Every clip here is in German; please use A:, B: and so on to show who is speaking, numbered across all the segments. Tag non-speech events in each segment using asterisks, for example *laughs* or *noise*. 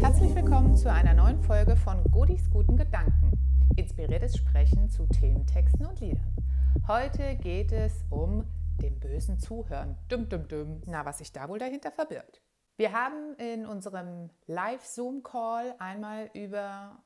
A: Herzlich willkommen zu einer neuen Folge von Godis guten Gedanken. Inspiriertes Sprechen zu Thementexten und Liedern. Heute geht es um dem bösen Zuhören. Dum, dum, dum. Na, was sich da wohl dahinter verbirgt. Wir haben in unserem Live-Zoom-Call einmal über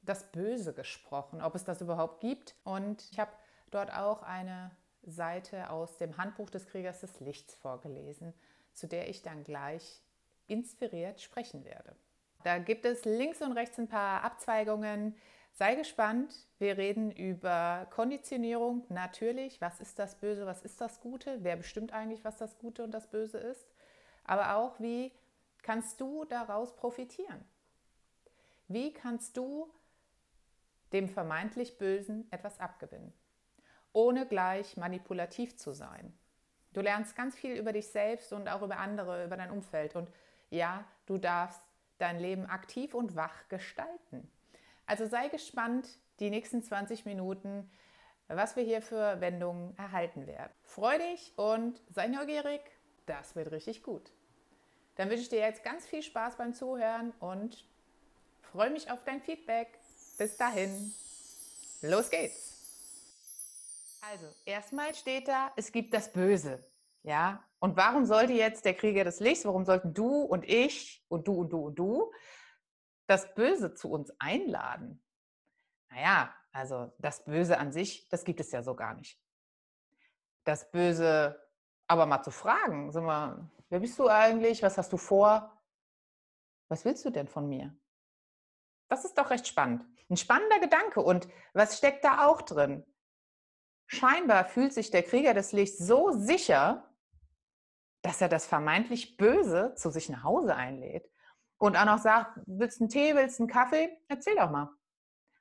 A: das Böse gesprochen, ob es das überhaupt gibt. Und ich habe dort auch eine Seite aus dem Handbuch des Kriegers des Lichts vorgelesen, zu der ich dann gleich inspiriert sprechen werde. Da gibt es links und rechts ein paar Abzweigungen. Sei gespannt. Wir reden über Konditionierung. Natürlich, was ist das Böse, was ist das Gute? Wer bestimmt eigentlich, was das Gute und das Böse ist? Aber auch, wie kannst du daraus profitieren? Wie kannst du dem vermeintlich Bösen etwas abgewinnen, ohne gleich manipulativ zu sein? Du lernst ganz viel über dich selbst und auch über andere, über dein Umfeld. Und ja, du darfst dein Leben aktiv und wach gestalten. Also sei gespannt, die nächsten 20 Minuten, was wir hier für Wendungen erhalten werden. Freu dich und sei neugierig, das wird richtig gut. Dann wünsche ich dir jetzt ganz viel Spaß beim Zuhören und freue mich auf dein Feedback. Bis dahin, los geht's! Also, erstmal steht da, es gibt das Böse. Ja, und warum sollte jetzt der Krieger des Lichts, warum sollten du und ich und du und du und du das Böse zu uns einladen? Naja, also das Böse an sich, das gibt es ja so gar nicht. Das Böse aber mal zu fragen, sag mal, wer bist du eigentlich? Was hast du vor? Was willst du denn von mir? Das ist doch recht spannend. Ein spannender Gedanke. Und was steckt da auch drin? Scheinbar fühlt sich der Krieger des Lichts so sicher, dass er das vermeintlich Böse zu sich nach Hause einlädt und auch noch sagt, willst du einen Tee, willst du einen Kaffee? Erzähl doch mal.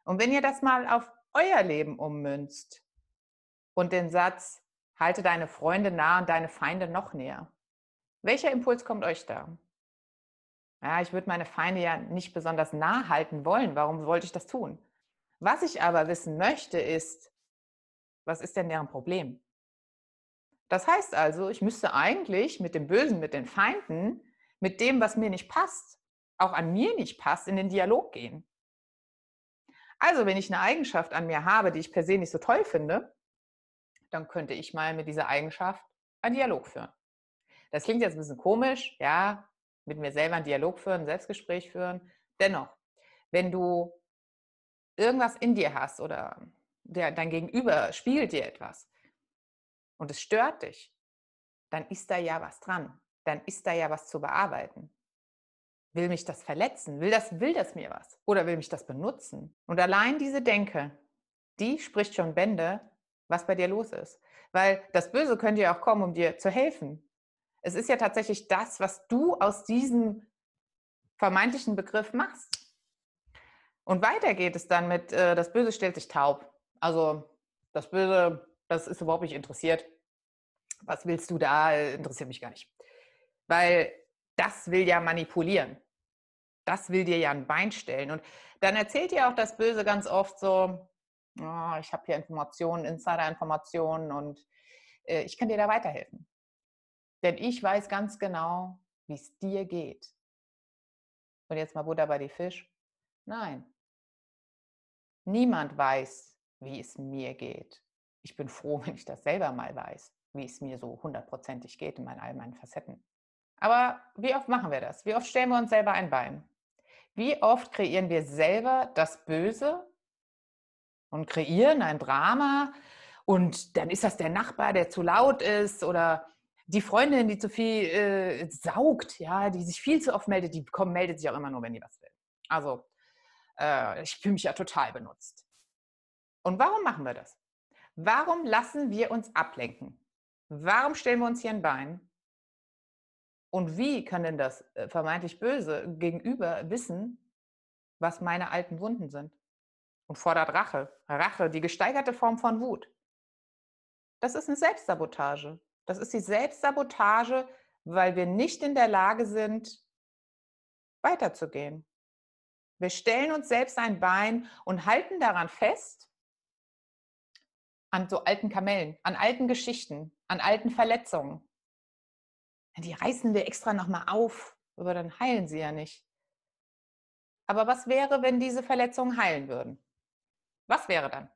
A: Und wenn ihr das mal auf euer Leben ummünzt und den Satz, halte deine Freunde nah und deine Feinde noch näher. Welcher Impuls kommt euch da? Ja, ich würde meine Feinde ja nicht besonders nah halten wollen. Warum wollte ich das tun? Was ich aber wissen möchte, ist, was ist denn deren Problem? Das heißt also, ich müsste eigentlich mit dem Bösen, mit den Feinden, mit dem, was mir nicht passt, auch an mir nicht passt, in den Dialog gehen. Also, wenn ich eine Eigenschaft an mir habe, die ich per se nicht so toll finde, dann könnte ich mal mit dieser Eigenschaft einen Dialog führen. Das klingt jetzt ein bisschen komisch, ja, mit mir selber einen Dialog führen, ein Selbstgespräch führen. Dennoch, wenn du irgendwas in dir hast oder der, dein Gegenüber spiegelt dir etwas und es stört dich, dann ist da ja was dran. Dann ist da ja was zu bearbeiten. Will mich das verletzen? Will das, will das mir was? Oder will mich das benutzen? Und allein diese Denke, die spricht schon Bände, was bei dir los ist. Weil das Böse könnte ja auch kommen, um dir zu helfen. Es ist ja tatsächlich das, was du aus diesem vermeintlichen Begriff machst. Und weiter geht es dann mit, äh, das Böse stellt sich taub. Also das Böse, das ist überhaupt nicht interessiert. Was willst du da? Interessiert mich gar nicht. Weil das will ja manipulieren. Das will dir ja ein Bein stellen. Und dann erzählt dir auch das Böse ganz oft so, oh, ich habe hier Informationen, Insider-Informationen und äh, ich kann dir da weiterhelfen. Denn ich weiß ganz genau, wie es dir geht. Und jetzt mal Butter bei die Fisch. Nein. Niemand weiß, wie es mir geht. Ich bin froh, wenn ich das selber mal weiß, wie es mir so hundertprozentig geht in all meinen Facetten. Aber wie oft machen wir das? Wie oft stellen wir uns selber ein Bein? Wie oft kreieren wir selber das Böse und kreieren ein Drama und dann ist das der Nachbar, der zu laut ist oder die Freundin, die zu viel äh, saugt, ja, die sich viel zu oft meldet, die kommt, meldet sich auch immer nur, wenn die was will. Also äh, ich fühle mich ja total benutzt. Und warum machen wir das? Warum lassen wir uns ablenken? Warum stellen wir uns hier ein Bein? Und wie kann denn das äh, vermeintlich Böse gegenüber wissen, was meine alten Wunden sind? Und fordert Rache. Rache, die gesteigerte Form von Wut. Das ist eine Selbstsabotage. Das ist die Selbstsabotage, weil wir nicht in der Lage sind, weiterzugehen. Wir stellen uns selbst ein Bein und halten daran fest, an so alten Kamellen, an alten Geschichten, an alten Verletzungen die reißen wir extra nochmal auf, aber dann heilen sie ja nicht. Aber was wäre, wenn diese Verletzungen heilen würden? Was wäre dann?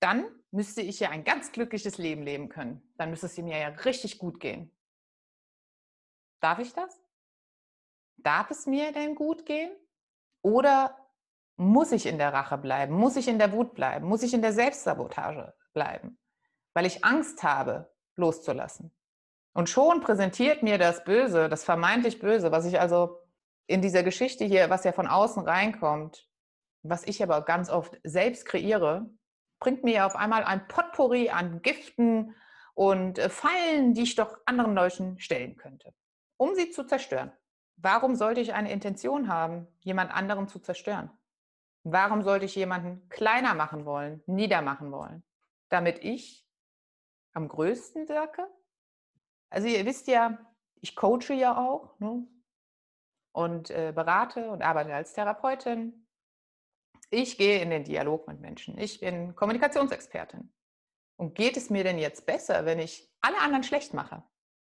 A: Dann müsste ich ja ein ganz glückliches Leben leben können. Dann müsste es mir ja richtig gut gehen. Darf ich das? Darf es mir denn gut gehen? Oder muss ich in der Rache bleiben? Muss ich in der Wut bleiben? Muss ich in der Selbstsabotage bleiben? Weil ich Angst habe, loszulassen. Und schon präsentiert mir das Böse, das vermeintlich Böse, was ich also in dieser Geschichte hier, was ja von außen reinkommt, was ich aber ganz oft selbst kreiere, bringt mir ja auf einmal ein Potpourri an Giften und äh, Fallen, die ich doch anderen Leuten stellen könnte, um sie zu zerstören. Warum sollte ich eine Intention haben, jemand anderen zu zerstören? Warum sollte ich jemanden kleiner machen wollen, niedermachen wollen? Damit ich am größten wirke? Also ihr wisst ja, ich coache ja auch ne? und äh, berate und arbeite als Therapeutin. Ich gehe in den Dialog mit Menschen. Ich bin Kommunikationsexpertin. Und geht es mir denn jetzt besser, wenn ich alle anderen schlecht mache?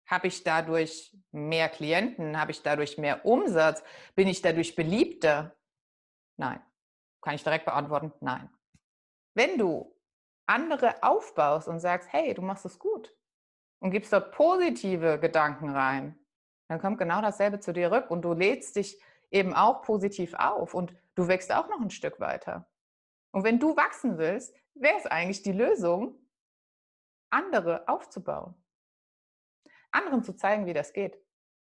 A: Habe ich dadurch mehr Klienten? Habe ich dadurch mehr Umsatz? Bin ich dadurch beliebter? Nein. Kann ich direkt beantworten? Nein. Wenn du andere aufbaust und sagst, hey, du machst es gut und gibst dort positive Gedanken rein, dann kommt genau dasselbe zu dir rück und du lädst dich eben auch positiv auf und du wächst auch noch ein Stück weiter. Und wenn du wachsen willst, wäre es eigentlich die Lösung, andere aufzubauen. Anderen zu zeigen, wie das geht,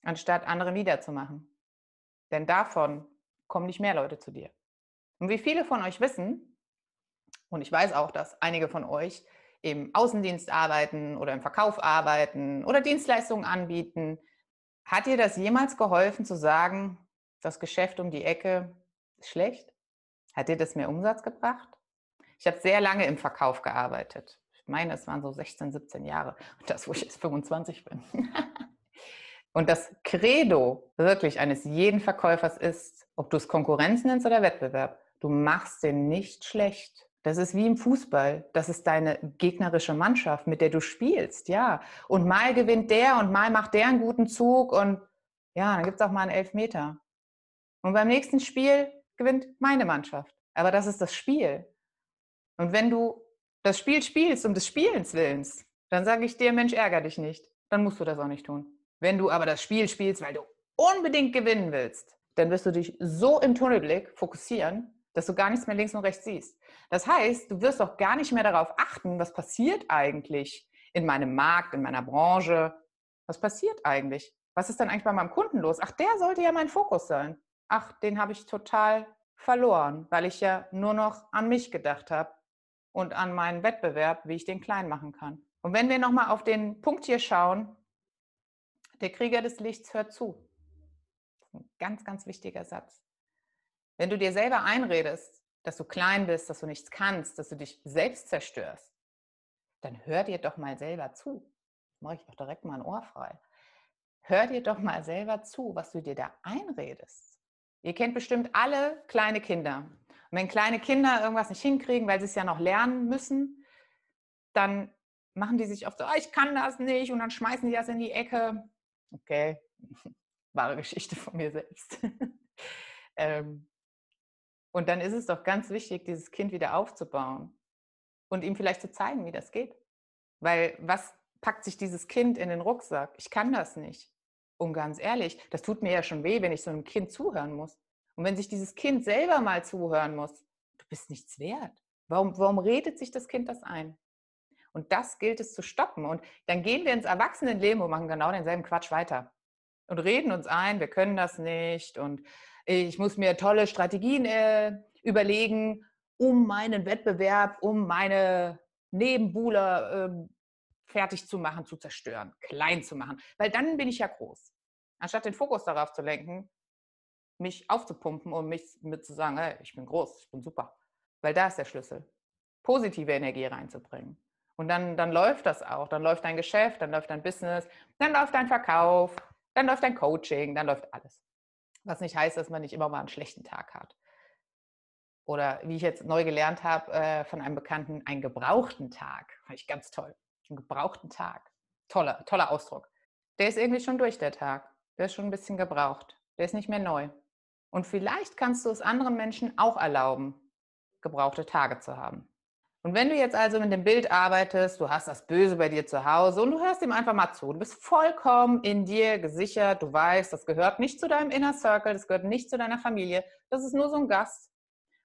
A: anstatt andere niederzumachen. Denn davon kommen nicht mehr Leute zu dir. Und wie viele von euch wissen, und ich weiß auch, dass einige von euch im Außendienst arbeiten oder im Verkauf arbeiten oder Dienstleistungen anbieten, hat dir das jemals geholfen zu sagen, das Geschäft um die Ecke ist schlecht? Hat dir das mehr Umsatz gebracht? Ich habe sehr lange im Verkauf gearbeitet. Ich meine, es waren so 16, 17 Jahre. Und das, wo ich jetzt 25 bin. *laughs* Und das Credo wirklich eines jeden Verkäufers ist, ob du es Konkurrenz nennst oder Wettbewerb, Du machst den nicht schlecht. Das ist wie im Fußball. Das ist deine gegnerische Mannschaft, mit der du spielst, ja. Und mal gewinnt der und mal macht der einen guten Zug und ja, dann gibt es auch mal einen Elfmeter. Und beim nächsten Spiel gewinnt meine Mannschaft. Aber das ist das Spiel. Und wenn du das Spiel spielst um des Spielens willens, dann sage ich dir, Mensch, ärger dich nicht. Dann musst du das auch nicht tun. Wenn du aber das Spiel spielst, weil du unbedingt gewinnen willst, dann wirst du dich so im Tunnelblick fokussieren, dass du gar nichts mehr links und rechts siehst. Das heißt, du wirst auch gar nicht mehr darauf achten, was passiert eigentlich in meinem Markt, in meiner Branche. Was passiert eigentlich? Was ist dann eigentlich bei meinem Kunden los? Ach, der sollte ja mein Fokus sein. Ach, den habe ich total verloren, weil ich ja nur noch an mich gedacht habe und an meinen Wettbewerb, wie ich den klein machen kann. Und wenn wir nochmal auf den Punkt hier schauen, der Krieger des Lichts hört zu. Ein ganz, ganz wichtiger Satz. Wenn du dir selber einredest, dass du klein bist, dass du nichts kannst, dass du dich selbst zerstörst, dann hör dir doch mal selber zu. Mache ich doch direkt mal ein Ohr frei. Hör dir doch mal selber zu, was du dir da einredest. Ihr kennt bestimmt alle kleine Kinder. Und wenn kleine Kinder irgendwas nicht hinkriegen, weil sie es ja noch lernen müssen, dann machen die sich oft so, oh, ich kann das nicht und dann schmeißen die das in die Ecke. Okay, *laughs* wahre Geschichte von mir selbst. *laughs* ähm, und dann ist es doch ganz wichtig, dieses Kind wieder aufzubauen und ihm vielleicht zu zeigen, wie das geht. Weil was packt sich dieses Kind in den Rucksack? Ich kann das nicht. Und ganz ehrlich, das tut mir ja schon weh, wenn ich so einem Kind zuhören muss. Und wenn sich dieses Kind selber mal zuhören muss, du bist nichts wert. Warum, warum redet sich das Kind das ein? Und das gilt es zu stoppen. Und dann gehen wir ins Erwachsenenleben und machen genau denselben Quatsch weiter. Und reden uns ein, wir können das nicht und ich muss mir tolle Strategien äh, überlegen, um meinen Wettbewerb, um meine Nebenbuhler äh, fertig zu machen, zu zerstören, klein zu machen. Weil dann bin ich ja groß. Anstatt den Fokus darauf zu lenken, mich aufzupumpen und mich mit zu sagen, hey, ich bin groß, ich bin super. Weil da ist der Schlüssel. Positive Energie reinzubringen. Und dann, dann läuft das auch. Dann läuft dein Geschäft, dann läuft dein Business, dann läuft dein Verkauf, dann läuft dein Coaching, dann läuft alles. Was nicht heißt, dass man nicht immer mal einen schlechten Tag hat. Oder wie ich jetzt neu gelernt habe äh, von einem Bekannten, einen gebrauchten Tag. Fand ich ganz toll. Einen gebrauchten Tag. Toller, toller Ausdruck. Der ist irgendwie schon durch, der Tag. Der ist schon ein bisschen gebraucht. Der ist nicht mehr neu. Und vielleicht kannst du es anderen Menschen auch erlauben, gebrauchte Tage zu haben. Und wenn du jetzt also mit dem Bild arbeitest, du hast das Böse bei dir zu Hause und du hörst ihm einfach mal zu, du bist vollkommen in dir gesichert, du weißt, das gehört nicht zu deinem Inner Circle, das gehört nicht zu deiner Familie, das ist nur so ein Gast,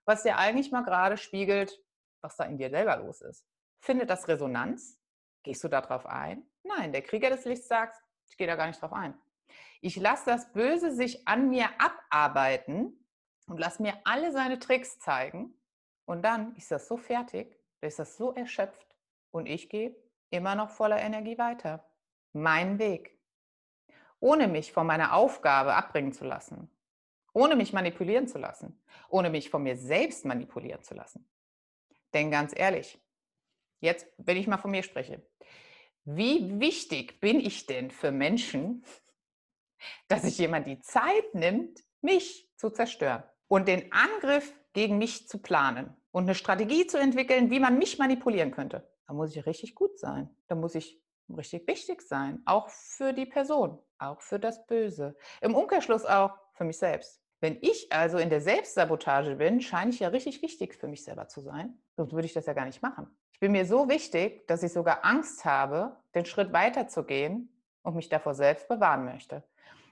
A: was dir eigentlich mal gerade spiegelt, was da in dir selber los ist. Findet das Resonanz? Gehst du darauf ein? Nein, der Krieger des Lichts sagt, ich gehe da gar nicht drauf ein. Ich lasse das Böse sich an mir abarbeiten und lasse mir alle seine Tricks zeigen. Und dann ist das so fertig, ist das so erschöpft und ich gehe immer noch voller Energie weiter. Mein Weg. Ohne mich von meiner Aufgabe abbringen zu lassen. Ohne mich manipulieren zu lassen. Ohne mich von mir selbst manipulieren zu lassen. Denn ganz ehrlich, jetzt, wenn ich mal von mir spreche, wie wichtig bin ich denn für Menschen, *laughs* dass sich jemand die Zeit nimmt, mich zu zerstören und den Angriff gegen mich zu planen und eine Strategie zu entwickeln, wie man mich manipulieren könnte. Da muss ich richtig gut sein. Da muss ich richtig wichtig sein, auch für die Person, auch für das Böse. Im Umkehrschluss auch für mich selbst. Wenn ich also in der Selbstsabotage bin, scheine ich ja richtig wichtig für mich selber zu sein. Sonst würde ich das ja gar nicht machen. Ich bin mir so wichtig, dass ich sogar Angst habe, den Schritt weiterzugehen und mich davor selbst bewahren möchte.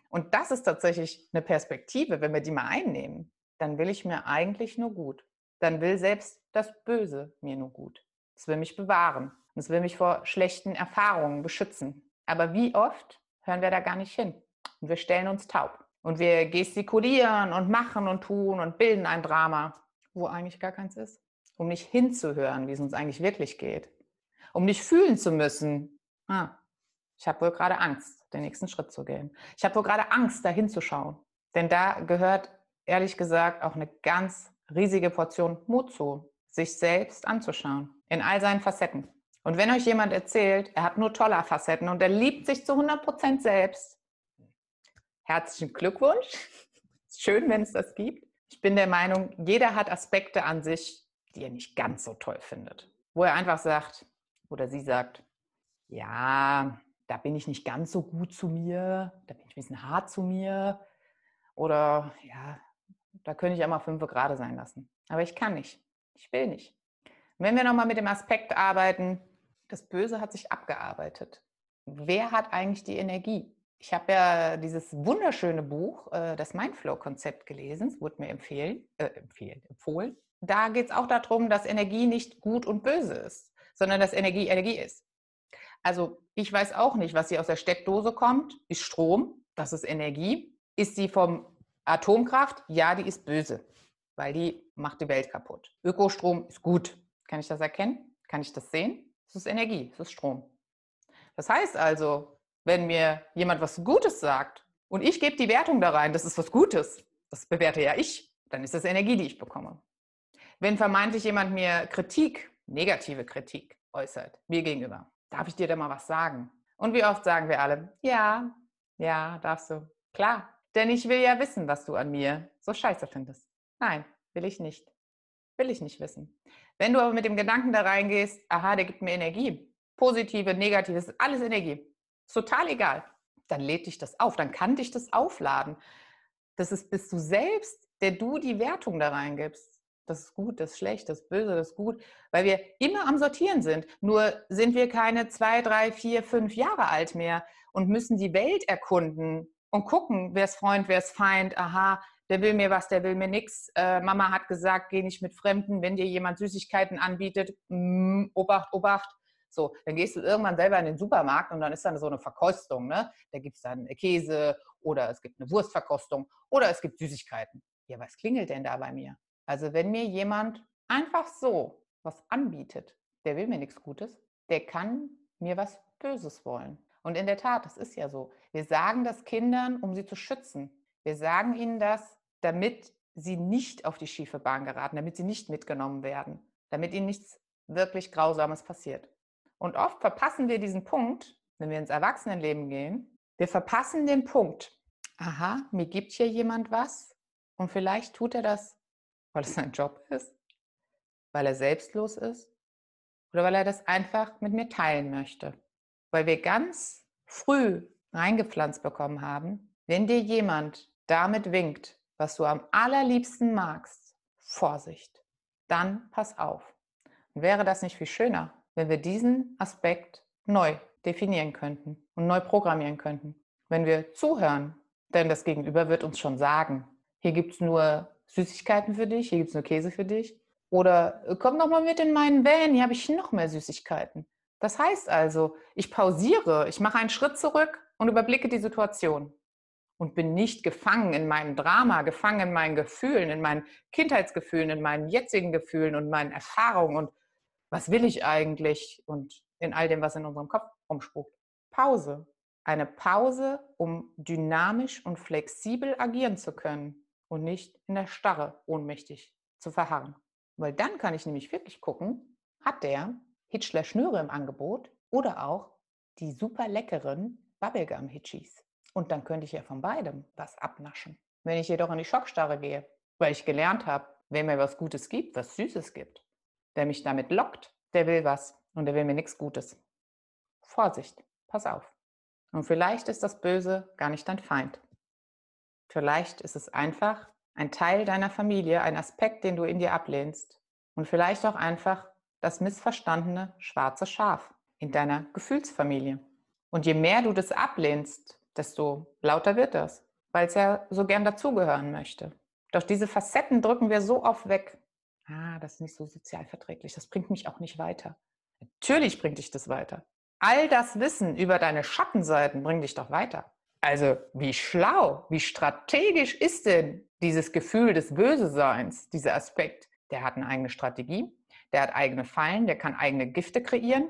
A: Und das ist tatsächlich eine Perspektive, wenn wir die mal einnehmen, dann will ich mir eigentlich nur gut dann will selbst das Böse mir nur gut. Es will mich bewahren. Es will mich vor schlechten Erfahrungen beschützen. Aber wie oft hören wir da gar nicht hin? Und wir stellen uns taub. Und wir gestikulieren und machen und tun und bilden ein Drama, wo eigentlich gar keins ist. Um nicht hinzuhören, wie es uns eigentlich wirklich geht. Um nicht fühlen zu müssen, ah, ich habe wohl gerade Angst, den nächsten Schritt zu gehen. Ich habe wohl gerade Angst, da hinzuschauen. Denn da gehört, ehrlich gesagt, auch eine ganz riesige Portion Mut zu, sich selbst anzuschauen, in all seinen Facetten. Und wenn euch jemand erzählt, er hat nur tolle Facetten und er liebt sich zu 100% selbst, herzlichen Glückwunsch. Schön, wenn es das gibt. Ich bin der Meinung, jeder hat Aspekte an sich, die er nicht ganz so toll findet. Wo er einfach sagt oder sie sagt, ja, da bin ich nicht ganz so gut zu mir, da bin ich ein bisschen hart zu mir oder ja, da könnte ich auch mal fünf gerade sein lassen. Aber ich kann nicht. Ich will nicht. Und wenn wir nochmal mit dem Aspekt arbeiten, das Böse hat sich abgearbeitet. Wer hat eigentlich die Energie? Ich habe ja dieses wunderschöne Buch, äh, das Mindflow-Konzept gelesen, es wurde mir empfehlen, äh, empfehlen, empfohlen. Da geht es auch darum, dass Energie nicht gut und böse ist, sondern dass Energie Energie ist. Also ich weiß auch nicht, was hier aus der Steckdose kommt. Ist Strom, das ist Energie. Ist sie vom Atomkraft, ja, die ist böse, weil die macht die Welt kaputt. Ökostrom ist gut. Kann ich das erkennen? Kann ich das sehen? Es ist Energie, es ist Strom. Das heißt also, wenn mir jemand was Gutes sagt und ich gebe die Wertung da rein, das ist was Gutes, das bewerte ja ich, dann ist das Energie, die ich bekomme. Wenn vermeintlich jemand mir Kritik, negative Kritik äußert, mir gegenüber, darf ich dir da mal was sagen? Und wie oft sagen wir alle, ja, ja, darfst du. Klar, denn ich will ja wissen, was du an mir so scheiße findest. Nein, will ich nicht. Will ich nicht wissen. Wenn du aber mit dem Gedanken da reingehst, aha, der gibt mir Energie, positive, negative, ist alles Energie. Ist total egal. Dann lädt dich das auf, dann kann dich das aufladen. Das ist, bist du selbst, der du die Wertung da reingibst. Das ist gut, das ist schlecht, das ist böse, das ist gut, weil wir immer am Sortieren sind. Nur sind wir keine zwei, drei, vier, fünf Jahre alt mehr und müssen die Welt erkunden und gucken, wer ist Freund, wer ist Feind, aha, der will mir was, der will mir nichts. Äh, Mama hat gesagt, geh nicht mit Fremden, wenn dir jemand Süßigkeiten anbietet, mm, Obacht, Obacht. So, dann gehst du irgendwann selber in den Supermarkt und dann ist dann so eine Verkostung. Ne? Da gibt es dann Käse oder es gibt eine Wurstverkostung oder es gibt Süßigkeiten. Ja, was klingelt denn da bei mir? Also wenn mir jemand einfach so was anbietet, der will mir nichts Gutes, der kann mir was Böses wollen. Und in der Tat, das ist ja so. Wir sagen das Kindern, um sie zu schützen. Wir sagen ihnen das, damit sie nicht auf die schiefe Bahn geraten, damit sie nicht mitgenommen werden, damit ihnen nichts wirklich Grausames passiert. Und oft verpassen wir diesen Punkt, wenn wir ins Erwachsenenleben gehen. Wir verpassen den Punkt. Aha, mir gibt hier jemand was und vielleicht tut er das, weil es sein Job ist, weil er selbstlos ist oder weil er das einfach mit mir teilen möchte weil wir ganz früh reingepflanzt bekommen haben, wenn dir jemand damit winkt, was du am allerliebsten magst, Vorsicht, dann pass auf. wäre das nicht viel schöner, wenn wir diesen Aspekt neu definieren könnten und neu programmieren könnten? Wenn wir zuhören, denn das Gegenüber wird uns schon sagen, hier gibt es nur Süßigkeiten für dich, hier gibt es nur Käse für dich. Oder äh, komm noch mal mit in meinen Van, hier habe ich noch mehr Süßigkeiten. Das heißt also, ich pausiere, ich mache einen Schritt zurück und überblicke die Situation und bin nicht gefangen in meinem Drama, gefangen in meinen Gefühlen, in meinen Kindheitsgefühlen, in meinen jetzigen Gefühlen und meinen Erfahrungen und was will ich eigentlich und in all dem, was in unserem Kopf rumspukt. Pause. Eine Pause, um dynamisch und flexibel agieren zu können und nicht in der Starre ohnmächtig zu verharren. Weil dann kann ich nämlich wirklich gucken, hat der Hitchler Schnüre im Angebot oder auch die super leckeren Bubblegum Hitchies. Und dann könnte ich ja von beidem was abnaschen. Wenn ich jedoch in die Schockstarre gehe, weil ich gelernt habe, wer mir was Gutes gibt, was Süßes gibt, der mich damit lockt, der will was und der will mir nichts Gutes. Vorsicht, pass auf. Und vielleicht ist das Böse gar nicht dein Feind. Vielleicht ist es einfach ein Teil deiner Familie, ein Aspekt, den du in dir ablehnst. Und vielleicht auch einfach das missverstandene schwarze Schaf in deiner Gefühlsfamilie. Und je mehr du das ablehnst, desto lauter wird das, weil es ja so gern dazugehören möchte. Doch diese Facetten drücken wir so oft weg. Ah, das ist nicht so sozial verträglich, das bringt mich auch nicht weiter. Natürlich bringt dich das weiter. All das Wissen über deine Schattenseiten bringt dich doch weiter. Also wie schlau, wie strategisch ist denn dieses Gefühl des Böseseins, dieser Aspekt? Der hat eine eigene Strategie, der hat eigene Fallen, der kann eigene Gifte kreieren.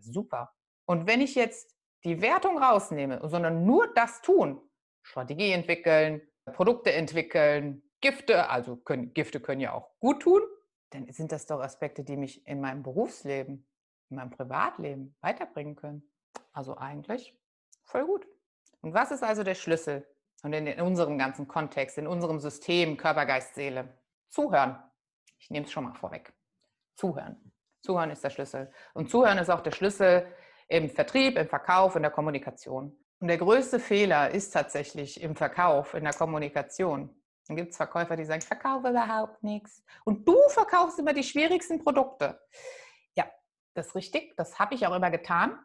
A: Super. Und wenn ich jetzt die Wertung rausnehme, sondern nur das tun, Strategie entwickeln, Produkte entwickeln, Gifte, also können, Gifte können ja auch gut tun, dann sind das doch Aspekte, die mich in meinem Berufsleben, in meinem Privatleben weiterbringen können. Also eigentlich voll gut. Und was ist also der Schlüssel? Und in, in unserem ganzen Kontext, in unserem System Körper, Geist, Seele. Zuhören. Ich nehme es schon mal vorweg. Zuhören. Zuhören ist der Schlüssel. Und Zuhören ist auch der Schlüssel im Vertrieb, im Verkauf, in der Kommunikation. Und der größte Fehler ist tatsächlich im Verkauf, in der Kommunikation. Dann gibt es Verkäufer, die sagen, ich verkaufe überhaupt nichts. Und du verkaufst immer die schwierigsten Produkte. Ja, das ist richtig. Das habe ich auch immer getan.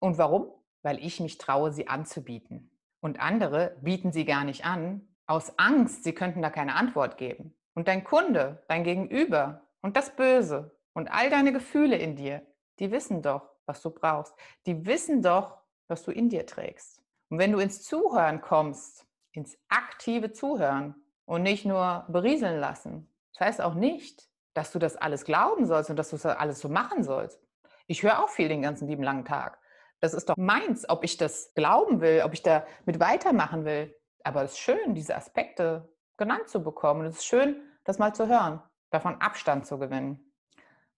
A: Und warum? Weil ich mich traue, sie anzubieten. Und andere bieten sie gar nicht an, aus Angst, sie könnten da keine Antwort geben. Und dein Kunde, dein Gegenüber, und das Böse und all deine Gefühle in dir, die wissen doch, was du brauchst. Die wissen doch, was du in dir trägst. Und wenn du ins Zuhören kommst, ins aktive Zuhören und nicht nur berieseln lassen, das heißt auch nicht, dass du das alles glauben sollst und dass du das alles so machen sollst. Ich höre auch viel den ganzen lieben langen Tag. Das ist doch meins, ob ich das glauben will, ob ich da mit weitermachen will. Aber es ist schön, diese Aspekte genannt zu bekommen. Und es ist schön, das mal zu hören davon Abstand zu gewinnen.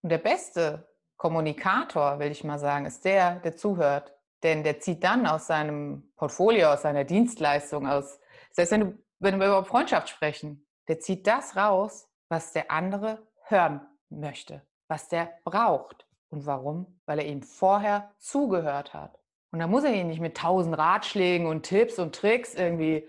A: Und der beste Kommunikator, will ich mal sagen, ist der, der zuhört. Denn der zieht dann aus seinem Portfolio, aus seiner Dienstleistung, aus, heißt, wenn, du, wenn wir über Freundschaft sprechen, der zieht das raus, was der andere hören möchte, was der braucht. Und warum? Weil er ihm vorher zugehört hat. Und da muss er ihn nicht mit tausend Ratschlägen und Tipps und Tricks irgendwie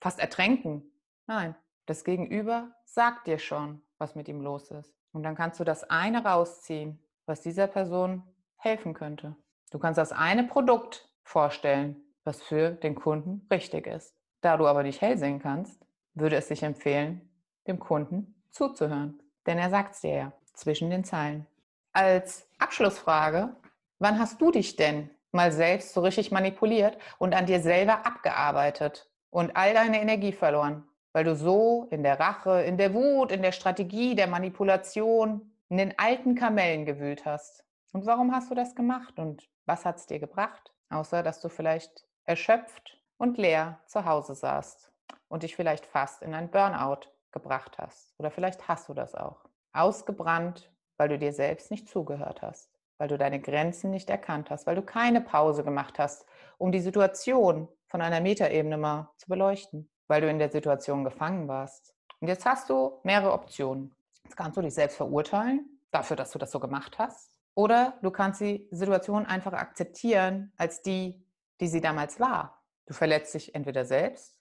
A: fast ertränken. Nein, das Gegenüber sagt dir schon, was mit ihm los ist. Und dann kannst du das eine rausziehen, was dieser Person helfen könnte. Du kannst das eine Produkt vorstellen, was für den Kunden richtig ist. Da du aber nicht hell sehen kannst, würde es sich empfehlen, dem Kunden zuzuhören. Denn er sagt es dir ja zwischen den Zeilen. Als Abschlussfrage, wann hast du dich denn mal selbst so richtig manipuliert und an dir selber abgearbeitet und all deine Energie verloren? Weil du so in der Rache, in der Wut, in der Strategie, der Manipulation, in den alten Kamellen gewühlt hast. Und warum hast du das gemacht und was hat es dir gebracht? Außer dass du vielleicht erschöpft und leer zu Hause saßt und dich vielleicht fast in ein Burnout gebracht hast. Oder vielleicht hast du das auch. Ausgebrannt, weil du dir selbst nicht zugehört hast, weil du deine Grenzen nicht erkannt hast, weil du keine Pause gemacht hast, um die Situation von einer Metaebene mal zu beleuchten weil du in der Situation gefangen warst. Und jetzt hast du mehrere Optionen. Jetzt kannst du dich selbst verurteilen dafür, dass du das so gemacht hast. Oder du kannst die Situation einfach akzeptieren als die, die sie damals war. Du verletzt dich entweder selbst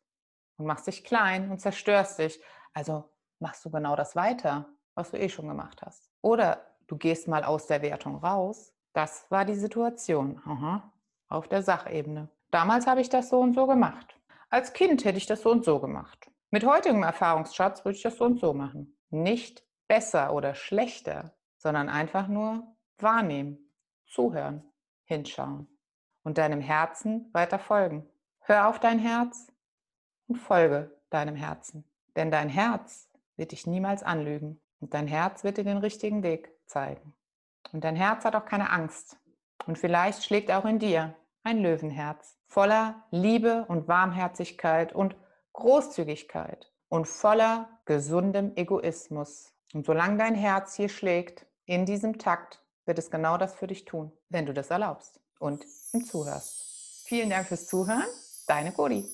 A: und machst dich klein und zerstörst dich. Also machst du genau das weiter, was du eh schon gemacht hast. Oder du gehst mal aus der Wertung raus. Das war die Situation. Aha. Auf der Sachebene. Damals habe ich das so und so gemacht. Als Kind hätte ich das so und so gemacht. Mit heutigem Erfahrungsschatz würde ich das so und so machen. Nicht besser oder schlechter, sondern einfach nur wahrnehmen, zuhören, hinschauen und deinem Herzen weiter folgen. Hör auf dein Herz und folge deinem Herzen. Denn dein Herz wird dich niemals anlügen und dein Herz wird dir den richtigen Weg zeigen. Und dein Herz hat auch keine Angst. Und vielleicht schlägt auch in dir ein Löwenherz voller Liebe und Warmherzigkeit und Großzügigkeit und voller gesundem Egoismus. Und solange dein Herz hier schlägt, in diesem Takt, wird es genau das für dich tun, wenn du das erlaubst und ihm zuhörst. Vielen Dank fürs Zuhören, deine Cody.